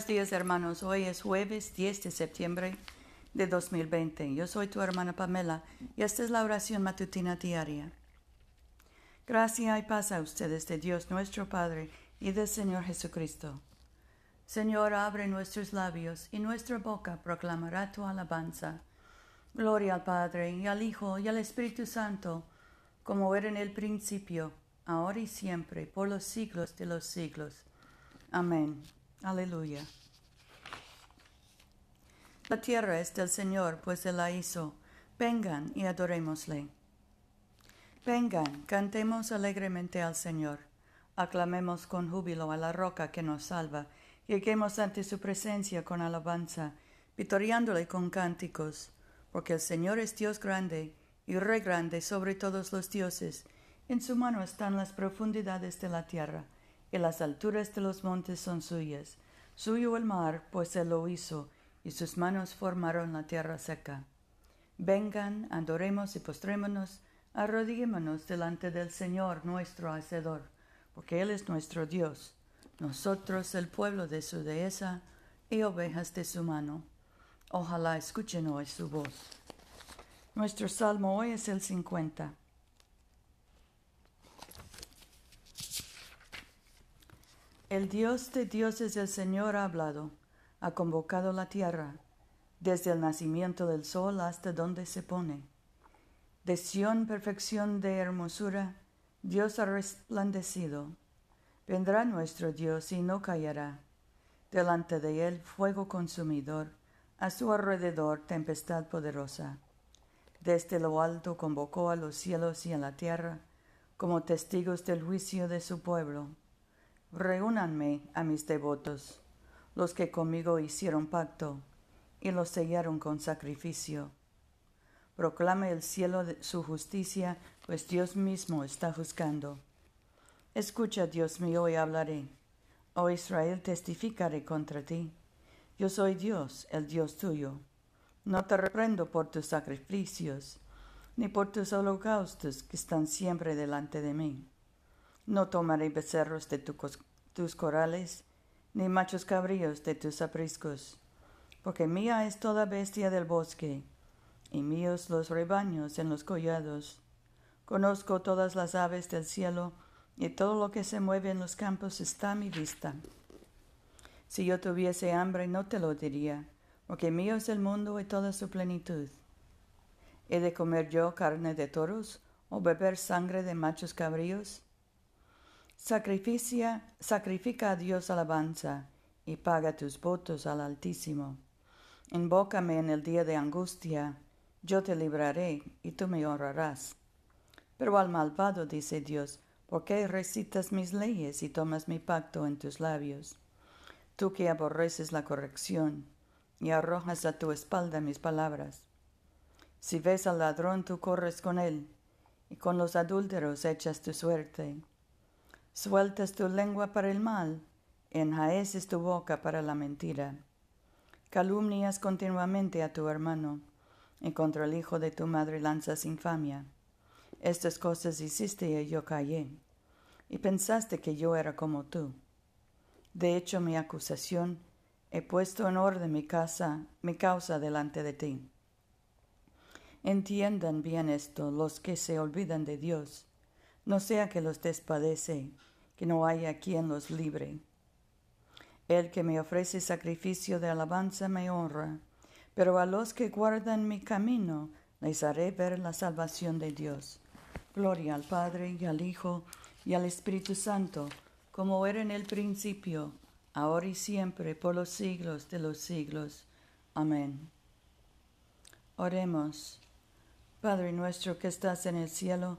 Buenos días hermanos, hoy es jueves 10 de septiembre de 2020. Yo soy tu hermana Pamela y esta es la oración matutina diaria. Gracia y paz a ustedes de Dios nuestro Padre y del Señor Jesucristo. Señor, abre nuestros labios y nuestra boca proclamará tu alabanza. Gloria al Padre y al Hijo y al Espíritu Santo, como era en el principio, ahora y siempre, por los siglos de los siglos. Amén. Aleluya. La tierra es del Señor, pues Él la hizo. Vengan y adorémosle. Vengan, cantemos alegremente al Señor. Aclamemos con júbilo a la roca que nos salva. Lleguemos ante su presencia con alabanza, vitoriándole con cánticos. Porque el Señor es Dios grande y Rey grande sobre todos los dioses. En su mano están las profundidades de la tierra y las alturas de los montes son suyas. Suyo el mar, pues él lo hizo, y sus manos formaron la tierra seca. Vengan, adoremos y postrémonos, arrodillémonos delante del Señor nuestro Hacedor, porque Él es nuestro Dios, nosotros el pueblo de su dehesa y ovejas de su mano. Ojalá escuchen hoy su voz. Nuestro salmo hoy es el 50. El Dios de dioses el Señor ha hablado, ha convocado la tierra, desde el nacimiento del sol hasta donde se pone. De Sión perfección de hermosura, Dios ha resplandecido. Vendrá nuestro Dios y no callará. Delante de él fuego consumidor, a su alrededor tempestad poderosa. Desde lo alto convocó a los cielos y a la tierra, como testigos del juicio de su pueblo Reúnanme a mis devotos, los que conmigo hicieron pacto y los sellaron con sacrificio. Proclame el cielo su justicia, pues Dios mismo está juzgando. Escucha, Dios mío, y hablaré. Oh Israel, testificaré contra ti. Yo soy Dios, el Dios tuyo. No te reprendo por tus sacrificios, ni por tus holocaustos que están siempre delante de mí. No tomaré becerros de tus corales, ni machos cabríos de tus apriscos, porque mía es toda bestia del bosque, y míos los rebaños en los collados. Conozco todas las aves del cielo, y todo lo que se mueve en los campos está a mi vista. Si yo tuviese hambre no te lo diría, porque mío es el mundo y toda su plenitud. ¿He de comer yo carne de toros o beber sangre de machos cabríos? Sacrificia, sacrifica a Dios alabanza y paga tus votos al Altísimo. Invócame en el día de angustia, yo te libraré y tú me honrarás. Pero al malvado dice Dios, ¿por qué recitas mis leyes y tomas mi pacto en tus labios? Tú que aborreces la corrección y arrojas a tu espalda mis palabras. Si ves al ladrón, tú corres con él, y con los adúlteros echas tu suerte. Sueltas tu lengua para el mal, enjaeces tu boca para la mentira. Calumnias continuamente a tu hermano, y contra el hijo de tu madre lanzas infamia. Estas cosas hiciste y yo callé, y pensaste que yo era como tú. De hecho, mi acusación he puesto en orden mi casa, mi causa delante de ti. Entiendan bien esto los que se olvidan de Dios no sea que los despadece, que no haya quien los libre. El que me ofrece sacrificio de alabanza me honra, pero a los que guardan mi camino les haré ver la salvación de Dios. Gloria al Padre y al Hijo y al Espíritu Santo, como era en el principio, ahora y siempre, por los siglos de los siglos. Amén. Oremos. Padre nuestro que estás en el cielo,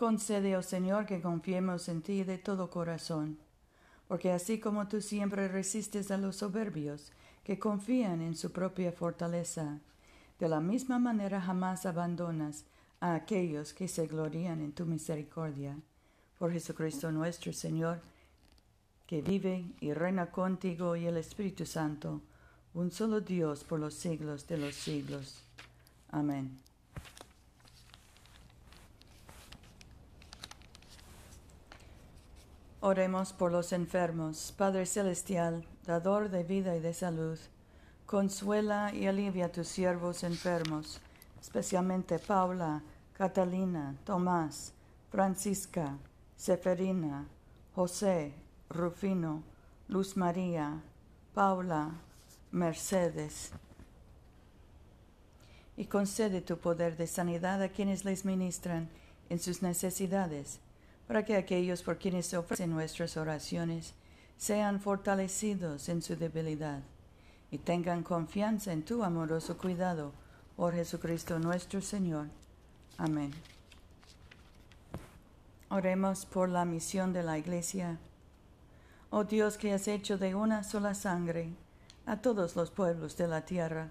Concede, oh Señor, que confiemos en ti de todo corazón, porque así como tú siempre resistes a los soberbios que confían en su propia fortaleza. De la misma manera jamás abandonas a aquellos que se glorían en tu misericordia. Por Jesucristo nuestro Señor, que vive y reina contigo y el Espíritu Santo, un solo Dios por los siglos de los siglos. Amén. Oremos por los enfermos. Padre Celestial, dador de vida y de salud, consuela y alivia a tus siervos enfermos, especialmente Paula, Catalina, Tomás, Francisca, Seferina, José, Rufino, Luz María, Paula, Mercedes. Y concede tu poder de sanidad a quienes les ministran en sus necesidades para que aquellos por quienes ofrecen nuestras oraciones sean fortalecidos en su debilidad y tengan confianza en tu amoroso cuidado por Jesucristo nuestro Señor. Amén. Oremos por la misión de la Iglesia. Oh Dios que has hecho de una sola sangre a todos los pueblos de la tierra,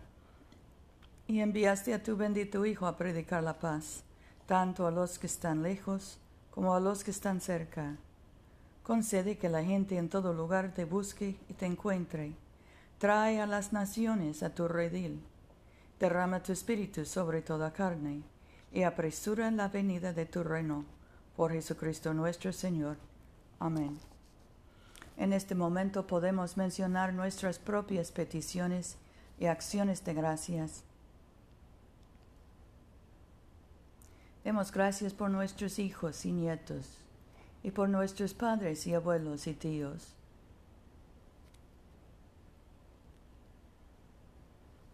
y enviaste a tu bendito Hijo a predicar la paz, tanto a los que están lejos como a los que están cerca. Concede que la gente en todo lugar te busque y te encuentre. Trae a las naciones a tu redil. Derrama tu espíritu sobre toda carne y apresura la venida de tu reino. Por Jesucristo nuestro Señor. Amén. En este momento podemos mencionar nuestras propias peticiones y acciones de gracias. Demos gracias por nuestros hijos y nietos y por nuestros padres y abuelos y tíos.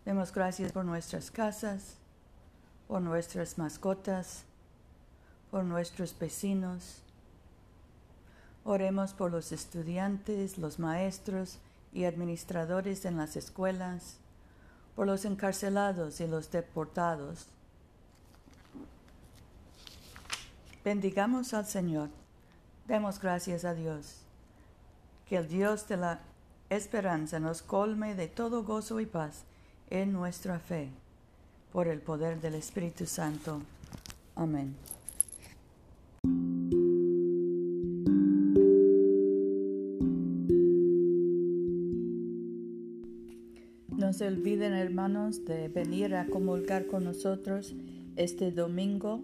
Demos gracias por nuestras casas, por nuestras mascotas, por nuestros vecinos. Oremos por los estudiantes, los maestros y administradores en las escuelas, por los encarcelados y los deportados Bendigamos al Señor. Demos gracias a Dios. Que el Dios de la esperanza nos colme de todo gozo y paz en nuestra fe, por el poder del Espíritu Santo. Amén. No se olviden, hermanos, de venir a comulgar con nosotros este domingo